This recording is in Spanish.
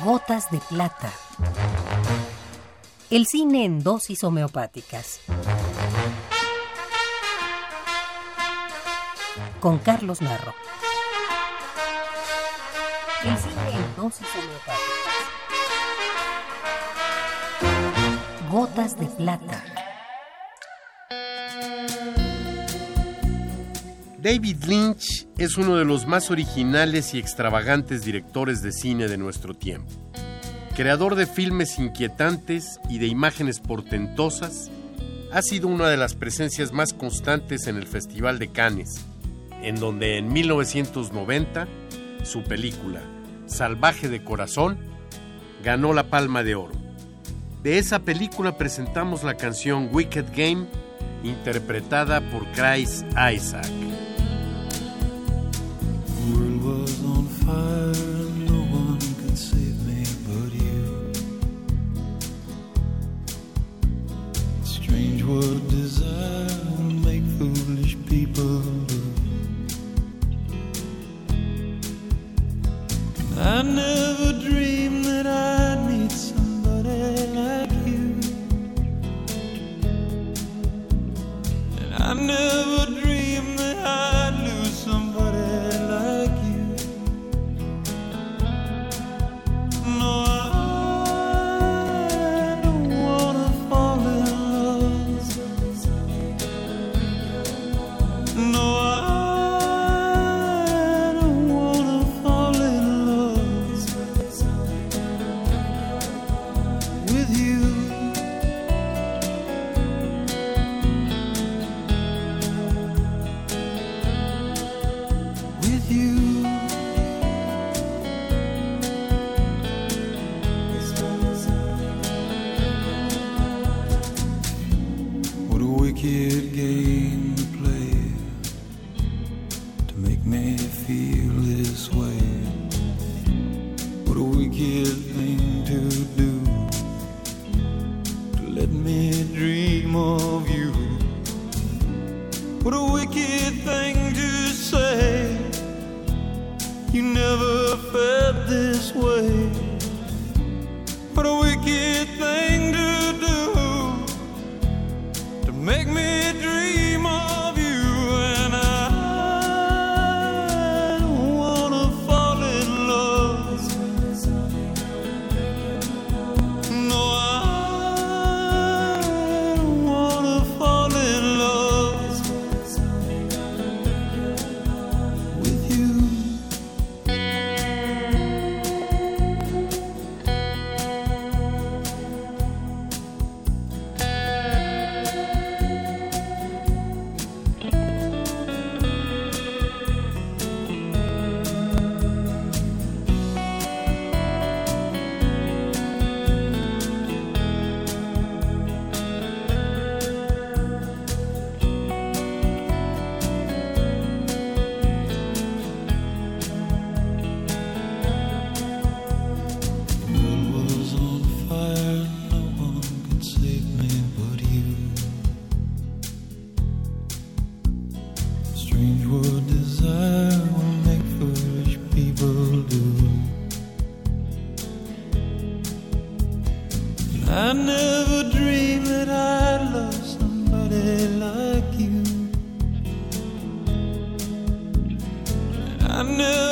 Gotas de plata. El cine en dosis homeopáticas. Con Carlos Narro. El cine en dosis homeopáticas. Gotas de plata. David Lynch es uno de los más originales y extravagantes directores de cine de nuestro tiempo. Creador de filmes inquietantes y de imágenes portentosas, ha sido una de las presencias más constantes en el Festival de Cannes, en donde en 1990 su película Salvaje de Corazón ganó la Palma de Oro. De esa película presentamos la canción Wicked Game, interpretada por Chris Isaac. I never dreamed that I'd meet somebody like you. And I never dreamed. wicked thing to say. You never felt this way. What a wicked thing. I never dreamed that I'd love somebody like you. I never.